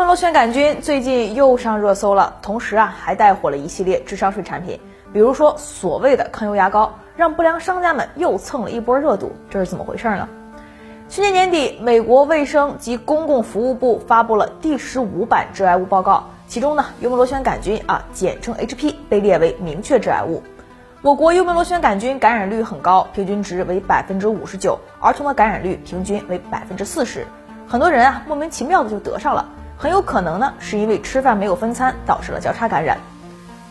幽门螺旋杆菌最近又上热搜了，同时啊还带火了一系列智商税产品，比如说所谓的抗油牙膏，让不良商家们又蹭了一波热度，这是怎么回事呢？去年年底，美国卫生及公共服务部发布了第十五版致癌物报告，其中呢幽门螺旋杆菌啊，简称 HP，被列为明确致癌物。我国幽门螺旋杆菌感染率很高，平均值为百分之五十九，儿童的感染率平均为百分之四十。很多人啊莫名其妙的就得上了，很有可能呢是因为吃饭没有分餐导致了交叉感染。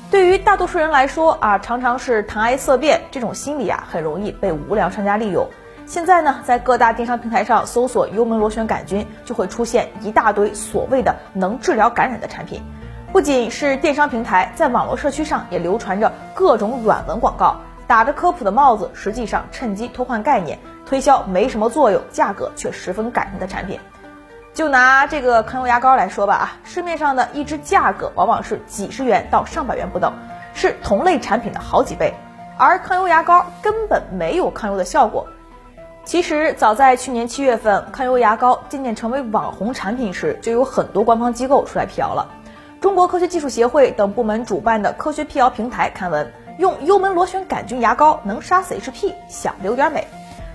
对于大多数人来说啊，常常是谈癌色变，这种心理啊很容易被无良商家利用。现在呢，在各大电商平台上搜索幽门螺旋杆菌，就会出现一大堆所谓的能治疗感染的产品。不仅是电商平台，在网络社区上也流传着各种软文广告，打着科普的帽子，实际上趁机偷换概念，推销没什么作用、价格却十分感人的产品。就拿这个抗油牙膏来说吧，啊，市面上的一支价格往往是几十元到上百元不等，是同类产品的好几倍，而抗油牙膏根本没有抗油的效果。其实早在去年七月份，抗油牙膏渐渐成为网红产品时，就有很多官方机构出来辟谣了。中国科学技术协会等部门主办的科学辟谣平台刊文，用幽门螺旋杆菌牙膏能杀死 HP，想的有点美。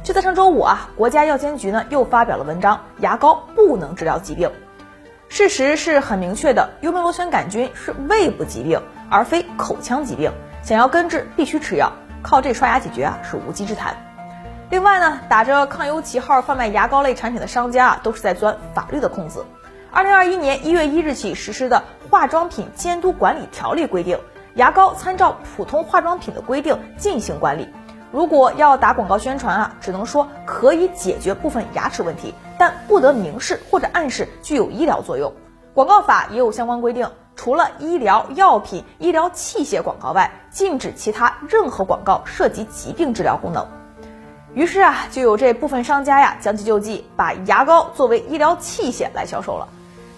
就在上周五啊，国家药监局呢又发表了文章，牙膏不能治疗疾病。事实是很明确的，幽门螺旋杆菌是胃部疾病，而非口腔疾病。想要根治，必须吃药，靠这刷牙解决啊是无稽之谈。另外呢，打着抗忧旗号贩卖牙膏类产品的商家啊，都是在钻法律的空子。二零二一年一月一日起实施的《化妆品监督管理条例》规定，牙膏参照普通化妆品的规定进行管理。如果要打广告宣传啊，只能说可以解决部分牙齿问题，但不得明示或者暗示具有医疗作用。广告法也有相关规定，除了医疗药品、医疗器械广告外，禁止其他任何广告涉及疾病治疗功能。于是啊，就有这部分商家呀，将计就计，把牙膏作为医疗器械来销售了。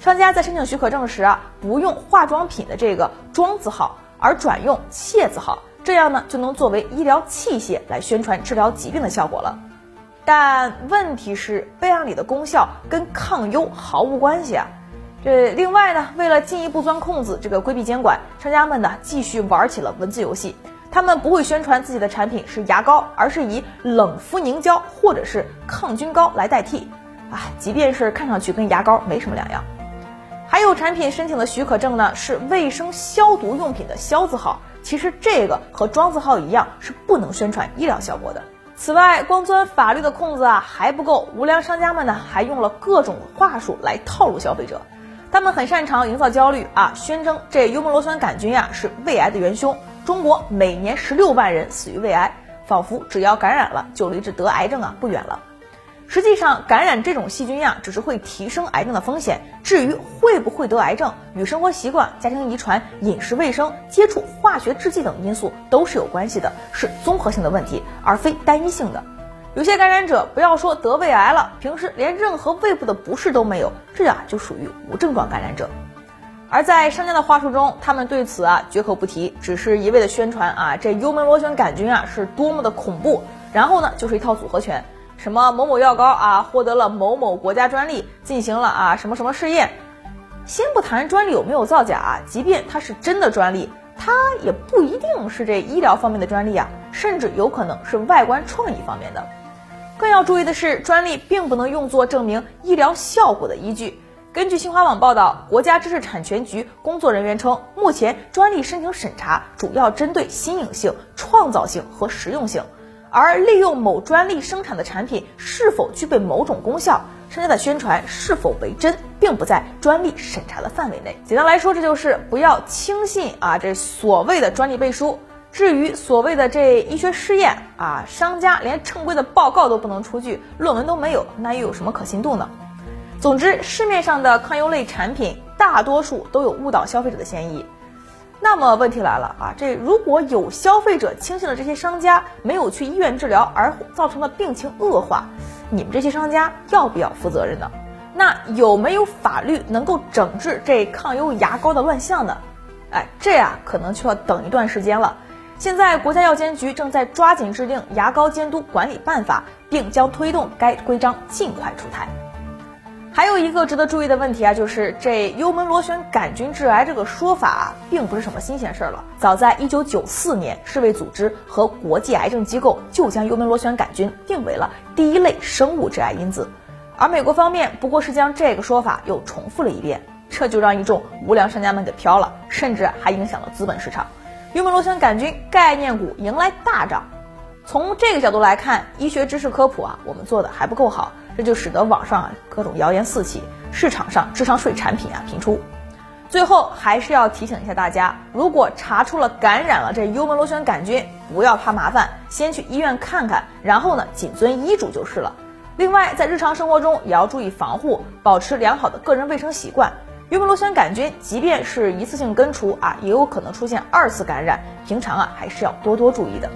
商家在申请许可证时啊，不用化妆品的这个“妆”字号，而转用“械”字号，这样呢就能作为医疗器械来宣传治疗疾病的效果了。但问题是，备案里的功效跟抗忧毫无关系啊。这另外呢，为了进一步钻空子，这个规避监管，商家们呢继续玩起了文字游戏。他们不会宣传自己的产品是牙膏，而是以冷敷凝胶或者是抗菌膏来代替。啊，即便是看上去跟牙膏没什么两样。还有产品申请的许可证呢，是卫生消毒用品的“消”字号，其实这个和“装”字号一样，是不能宣传医疗效果的。此外，光钻法律的空子啊还不够，无良商家们呢还用了各种话术来套路消费者。他们很擅长营造焦虑啊，宣称这幽门螺旋杆菌呀是胃癌的元凶，中国每年十六万人死于胃癌，仿佛只要感染了，就离这得癌症啊不远了。实际上，感染这种细菌呀，只是会提升癌症的风险。至于会不会得癌症，与生活习惯、家庭遗传、饮食卫生、接触化学制剂等因素都是有关系的，是综合性的问题，而非单一性的。有些感染者，不要说得胃癌了，平时连任何胃部的不适都没有，这呀就属于无症状感染者。而在商家的话术中，他们对此啊绝口不提，只是一味的宣传啊这幽门螺旋杆菌啊是多么的恐怖，然后呢就是一套组合拳。什么某某药膏啊，获得了某某国家专利，进行了啊什么什么试验。先不谈专利有没有造假啊，即便它是真的专利，它也不一定是这医疗方面的专利啊，甚至有可能是外观创意方面的。更要注意的是，专利并不能用作证明医疗效果的依据。根据新华网报道，国家知识产权局工作人员称，目前专利申请审查主要针对新颖性、创造性和实用性。而利用某专利生产的产品是否具备某种功效，商家的宣传是否为真，并不在专利审查的范围内。简单来说，这就是不要轻信啊这所谓的专利背书。至于所谓的这医学试验啊，商家连正规的报告都不能出具，论文都没有，那又有什么可信度呢？总之，市面上的抗忧类产品大多数都有误导消费者的嫌疑。那么问题来了啊，这如果有消费者轻信了这些商家，没有去医院治疗而造成的病情恶化，你们这些商家要不要负责任呢？那有没有法律能够整治这抗忧牙膏的乱象呢？哎，这啊可能就要等一段时间了。现在国家药监局正在抓紧制定牙膏监督管理办法，并将推动该规章尽快出台。还有一个值得注意的问题啊，就是这幽门螺旋杆菌致癌这个说法，并不是什么新鲜事儿了。早在一九九四年，世卫组织和国际癌症机构就将幽门螺旋杆菌定为了第一类生物致癌因子，而美国方面不过是将这个说法又重复了一遍，这就让一众无良商家们给飘了，甚至还影响了资本市场，幽门螺旋杆菌概念股迎来大涨。从这个角度来看，医学知识科普啊，我们做的还不够好。这就使得网上啊各种谣言四起，市场上智商税产品啊频出。最后还是要提醒一下大家，如果查出了感染了这幽门螺旋杆菌，不要怕麻烦，先去医院看看，然后呢谨遵医嘱就是了。另外，在日常生活中也要注意防护，保持良好的个人卫生习惯。幽门螺旋杆菌即便是一次性根除啊，也有可能出现二次感染，平常啊还是要多多注意的。